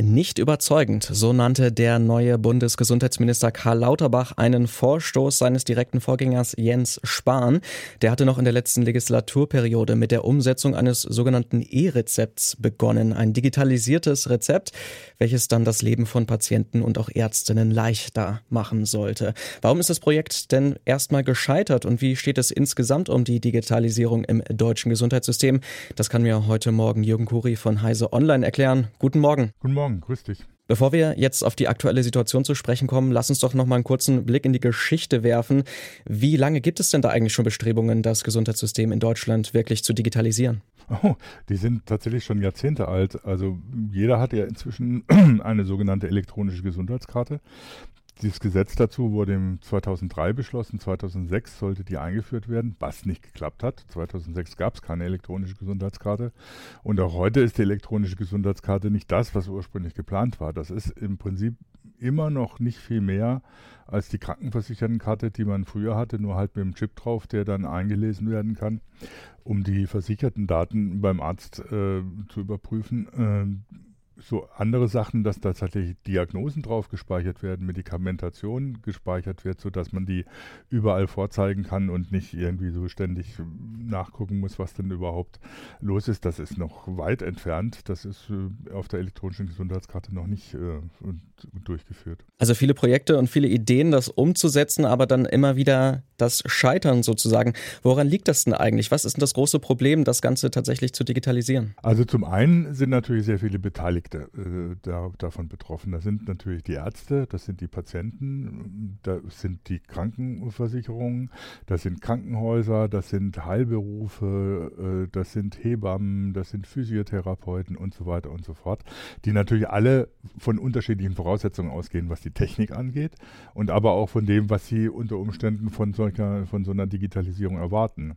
Nicht überzeugend, so nannte der neue Bundesgesundheitsminister Karl Lauterbach einen Vorstoß seines direkten Vorgängers Jens Spahn. Der hatte noch in der letzten Legislaturperiode mit der Umsetzung eines sogenannten E-Rezepts begonnen. Ein digitalisiertes Rezept, welches dann das Leben von Patienten und auch Ärztinnen leichter machen sollte. Warum ist das Projekt denn erstmal gescheitert und wie steht es insgesamt um die Digitalisierung im deutschen Gesundheitssystem? Das kann mir heute Morgen Jürgen Kuri von Heise Online erklären. Guten Morgen. Guten Morgen. Morgen, grüß dich. Bevor wir jetzt auf die aktuelle Situation zu sprechen kommen, lass uns doch noch mal einen kurzen Blick in die Geschichte werfen. Wie lange gibt es denn da eigentlich schon Bestrebungen, das Gesundheitssystem in Deutschland wirklich zu digitalisieren? Oh, die sind tatsächlich schon Jahrzehnte alt. Also jeder hat ja inzwischen eine sogenannte elektronische Gesundheitskarte. Dieses Gesetz dazu wurde im 2003 beschlossen, 2006 sollte die eingeführt werden, was nicht geklappt hat. 2006 gab es keine elektronische Gesundheitskarte und auch heute ist die elektronische Gesundheitskarte nicht das, was ursprünglich geplant war. Das ist im Prinzip immer noch nicht viel mehr als die Krankenversichertenkarte, die man früher hatte, nur halt mit dem Chip drauf, der dann eingelesen werden kann, um die versicherten Daten beim Arzt äh, zu überprüfen. Äh, so andere Sachen, dass tatsächlich Diagnosen drauf gespeichert werden, Medikamentation gespeichert wird, sodass man die überall vorzeigen kann und nicht irgendwie so ständig nachgucken muss, was denn überhaupt los ist. Das ist noch weit entfernt. Das ist äh, auf der elektronischen Gesundheitskarte noch nicht äh, durchgeführt. Also viele Projekte und viele Ideen, das umzusetzen, aber dann immer wieder das Scheitern sozusagen. Woran liegt das denn eigentlich? Was ist denn das große Problem, das Ganze tatsächlich zu digitalisieren? Also zum einen sind natürlich sehr viele Beteiligte äh, da, davon betroffen. Das sind natürlich die Ärzte, das sind die Patienten, das sind die Krankenversicherungen, das sind Krankenhäuser, das sind Heilberufe, äh, das sind Hebammen, das sind Physiotherapeuten und so weiter und so fort, die natürlich alle von unterschiedlichen Voraussetzungen ausgehen, was die Technik angeht und aber auch von dem, was sie unter Umständen von solcher, von so einer Digitalisierung erwarten.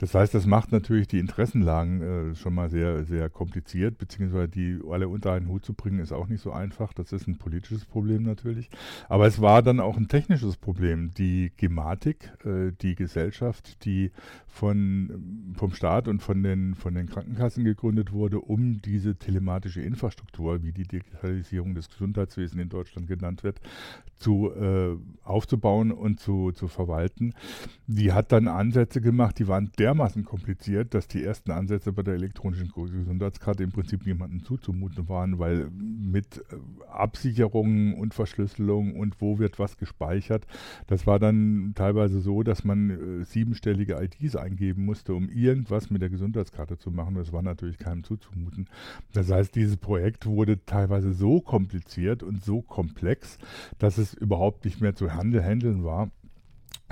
Das heißt, das macht natürlich die Interessenlagen äh, schon mal sehr, sehr kompliziert, beziehungsweise die alle unter einen Hut zu bringen, ist auch nicht so einfach. Das ist ein politisches Problem natürlich. Aber es war dann auch ein technisches Problem. Die Gematik, äh, die Gesellschaft, die von, vom Staat und von den, von den Krankenkassen gegründet wurde, um diese telematische Infrastruktur, wie die Digitalisierung des Gesundheitswesens in Deutschland genannt wird, zu, äh, aufzubauen und zu, zu verwalten, die hat dann Ansätze gemacht, die waren der dermaßen kompliziert, dass die ersten Ansätze bei der elektronischen Gesundheitskarte im Prinzip niemandem zuzumuten waren, weil mit äh, Absicherungen und Verschlüsselung und wo wird was gespeichert, das war dann teilweise so, dass man äh, siebenstellige IDs eingeben musste, um irgendwas mit der Gesundheitskarte zu machen. Das war natürlich keinem zuzumuten. Das heißt, dieses Projekt wurde teilweise so kompliziert und so komplex, dass es überhaupt nicht mehr zu handeln war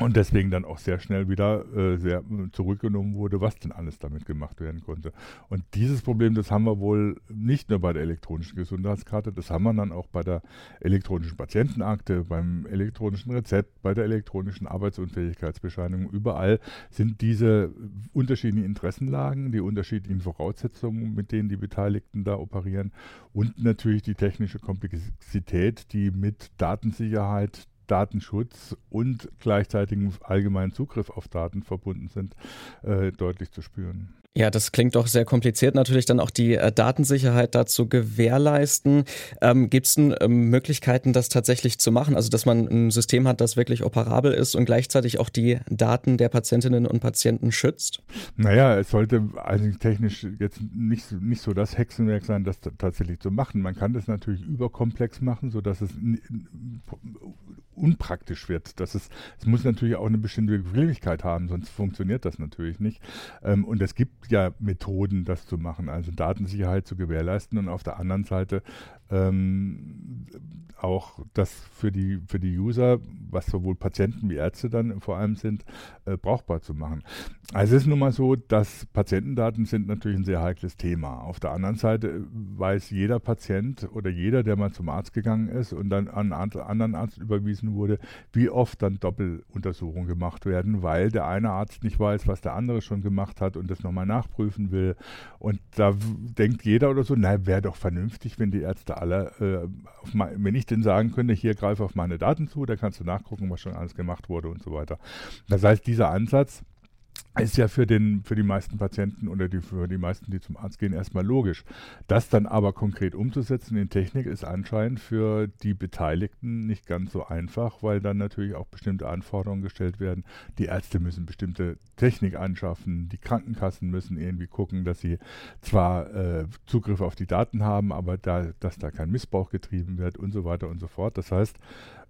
und deswegen dann auch sehr schnell wieder äh, sehr äh, zurückgenommen wurde, was denn alles damit gemacht werden konnte. Und dieses Problem, das haben wir wohl nicht nur bei der elektronischen Gesundheitskarte, das haben wir dann auch bei der elektronischen Patientenakte, beim elektronischen Rezept, bei der elektronischen Arbeitsunfähigkeitsbescheinigung. Überall sind diese unterschiedlichen Interessenlagen, die unterschiedlichen Voraussetzungen, mit denen die Beteiligten da operieren und natürlich die technische Komplexität, die mit Datensicherheit, Datenschutz und gleichzeitigem allgemeinen Zugriff auf Daten verbunden sind, äh, deutlich zu spüren. Ja, das klingt doch sehr kompliziert, natürlich dann auch die äh, Datensicherheit dazu gewährleisten. Ähm, Gibt es denn ähm, Möglichkeiten, das tatsächlich zu machen? Also, dass man ein System hat, das wirklich operabel ist und gleichzeitig auch die Daten der Patientinnen und Patienten schützt? Naja, es sollte eigentlich technisch jetzt nicht, nicht so das Hexenwerk sein, das tatsächlich zu machen. Man kann das natürlich überkomplex machen, sodass es unpraktisch wird. Das ist, es muss natürlich auch eine bestimmte Geschwindigkeit haben, sonst funktioniert das natürlich nicht. Ähm, und es gibt ja Methoden, das zu machen, also Datensicherheit zu gewährleisten und auf der anderen Seite ähm, auch das für die, für die User, was sowohl Patienten wie Ärzte dann vor allem sind, äh, brauchbar zu machen. Also es ist nun mal so, dass Patientendaten sind natürlich ein sehr heikles Thema. Auf der anderen Seite weiß jeder Patient oder jeder, der mal zum Arzt gegangen ist und dann an einen anderen Arzt überwiesen wurde, wie oft dann Doppeluntersuchungen gemacht werden, weil der eine Arzt nicht weiß, was der andere schon gemacht hat und das nochmal nachprüfen will. Und da denkt jeder oder so, na, wäre doch vernünftig, wenn die Ärzte alle, äh, mein, wenn ich denn sagen könnte, hier greife auf meine Daten zu, da kannst du nachgucken, was schon alles gemacht wurde und so weiter. Das heißt, dieser Ansatz, ist ja für, den, für die meisten Patienten oder die, für die meisten, die zum Arzt gehen, erstmal logisch. Das dann aber konkret umzusetzen in Technik ist anscheinend für die Beteiligten nicht ganz so einfach, weil dann natürlich auch bestimmte Anforderungen gestellt werden. Die Ärzte müssen bestimmte Technik anschaffen, die Krankenkassen müssen irgendwie gucken, dass sie zwar äh, Zugriff auf die Daten haben, aber da, dass da kein Missbrauch getrieben wird und so weiter und so fort. Das heißt,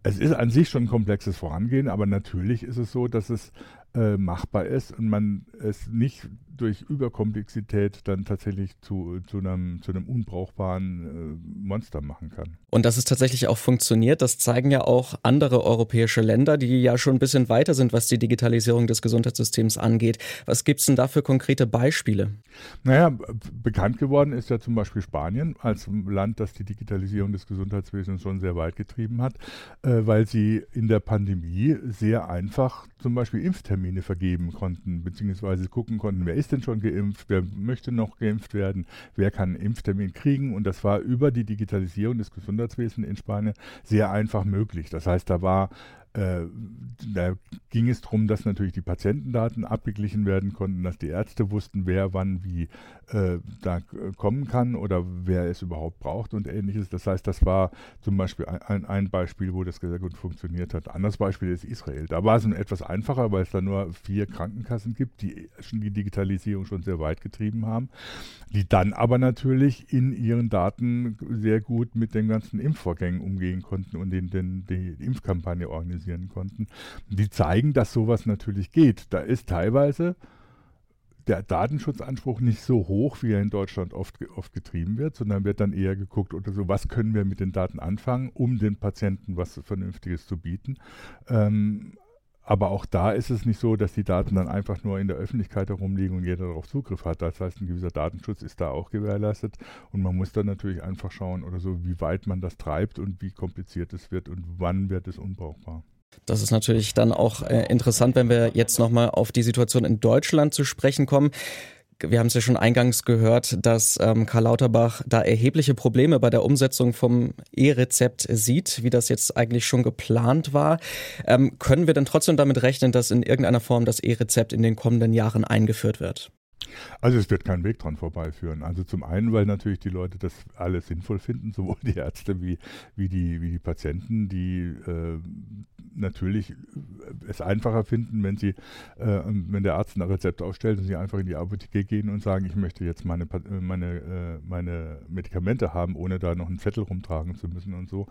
es ist an sich schon ein komplexes Vorangehen, aber natürlich ist es so, dass es äh, machbar ist und man es nicht durch Überkomplexität dann tatsächlich zu, zu, einem, zu einem unbrauchbaren äh, Monster machen kann. Und dass es tatsächlich auch funktioniert, das zeigen ja auch andere europäische Länder, die ja schon ein bisschen weiter sind, was die Digitalisierung des Gesundheitssystems angeht. Was gibt es denn da für konkrete Beispiele? Naja, bekannt geworden ist ja zum Beispiel Spanien als Land, das die Digitalisierung des Gesundheitswesens schon sehr weit getrieben hat, äh, weil sie in der Pandemie sehr einfach zum Beispiel Impftermine vergeben konnten, beziehungsweise gucken konnten, wer ist denn schon geimpft, wer möchte noch geimpft werden, wer kann einen Impftermin kriegen. Und das war über die Digitalisierung des Gesundheitswesens in Spanien sehr einfach möglich. Das heißt, da war da ging es darum, dass natürlich die Patientendaten abgeglichen werden konnten, dass die Ärzte wussten, wer wann wie äh, da kommen kann oder wer es überhaupt braucht und ähnliches. Das heißt, das war zum Beispiel ein, ein Beispiel, wo das sehr gut funktioniert hat. Anderes Beispiel ist Israel. Da war es etwas einfacher, weil es da nur vier Krankenkassen gibt, die die Digitalisierung schon sehr weit getrieben haben, die dann aber natürlich in ihren Daten sehr gut mit den ganzen Impfvorgängen umgehen konnten und den, den, die Impfkampagne organisieren organisieren konnten. Die zeigen, dass sowas natürlich geht. Da ist teilweise der Datenschutzanspruch nicht so hoch, wie er in Deutschland oft, oft getrieben wird, sondern wird dann eher geguckt oder so, was können wir mit den Daten anfangen, um den Patienten was Vernünftiges zu bieten. Ähm, aber auch da ist es nicht so, dass die Daten dann einfach nur in der Öffentlichkeit herumliegen und jeder darauf Zugriff hat. Das heißt, ein gewisser Datenschutz ist da auch gewährleistet. Und man muss dann natürlich einfach schauen oder so, wie weit man das treibt und wie kompliziert es wird und wann wird es unbrauchbar. Das ist natürlich dann auch äh, interessant, wenn wir jetzt nochmal auf die Situation in Deutschland zu sprechen kommen. Wir haben es ja schon eingangs gehört, dass ähm, Karl Lauterbach da erhebliche Probleme bei der Umsetzung vom E-Rezept sieht, wie das jetzt eigentlich schon geplant war. Ähm, können wir denn trotzdem damit rechnen, dass in irgendeiner Form das E-Rezept in den kommenden Jahren eingeführt wird? Also es wird kein Weg dran vorbeiführen. Also zum einen, weil natürlich die Leute das alles sinnvoll finden, sowohl die Ärzte wie, wie, die, wie die Patienten, die äh, natürlich es einfacher finden, wenn sie, äh, wenn der Arzt ein Rezept ausstellt und sie einfach in die Apotheke gehen und sagen, ich möchte jetzt meine, meine, äh, meine Medikamente haben, ohne da noch einen Zettel rumtragen zu müssen und so.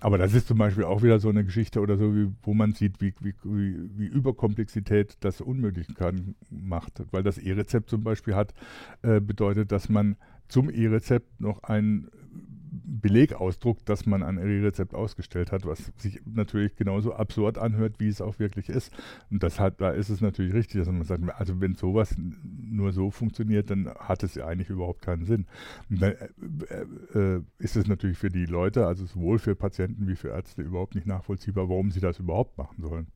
Aber das ist zum Beispiel auch wieder so eine Geschichte oder so, wie, wo man sieht, wie, wie, wie, Überkomplexität das unmöglich kann, macht. Weil das E-Rezept zum Beispiel hat, äh, bedeutet, dass man zum E-Rezept noch ein Beleg ausdruckt, dass man ein E-Rezept ausgestellt hat, was sich natürlich genauso absurd anhört, wie es auch wirklich ist. Und das hat, da ist es natürlich richtig, dass man sagt, also wenn sowas nur so funktioniert, dann hat es ja eigentlich überhaupt keinen Sinn. Und dann äh, äh, ist es natürlich für die Leute, also sowohl für Patienten wie für Ärzte, überhaupt nicht nachvollziehbar, warum sie das überhaupt machen sollen.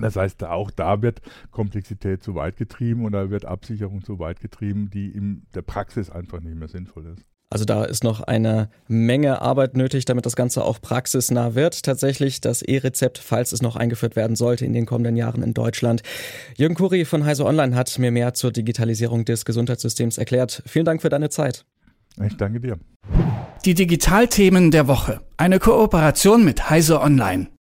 Das heißt, auch da wird Komplexität zu weit getrieben oder wird Absicherung zu weit getrieben, die in der Praxis einfach nicht mehr sinnvoll ist. Also da ist noch eine Menge Arbeit nötig, damit das Ganze auch praxisnah wird. Tatsächlich das E-Rezept, falls es noch eingeführt werden sollte in den kommenden Jahren in Deutschland. Jürgen Kuri von Heise Online hat mir mehr zur Digitalisierung des Gesundheitssystems erklärt. Vielen Dank für deine Zeit. Ich danke dir. Die Digitalthemen der Woche. Eine Kooperation mit Heise Online.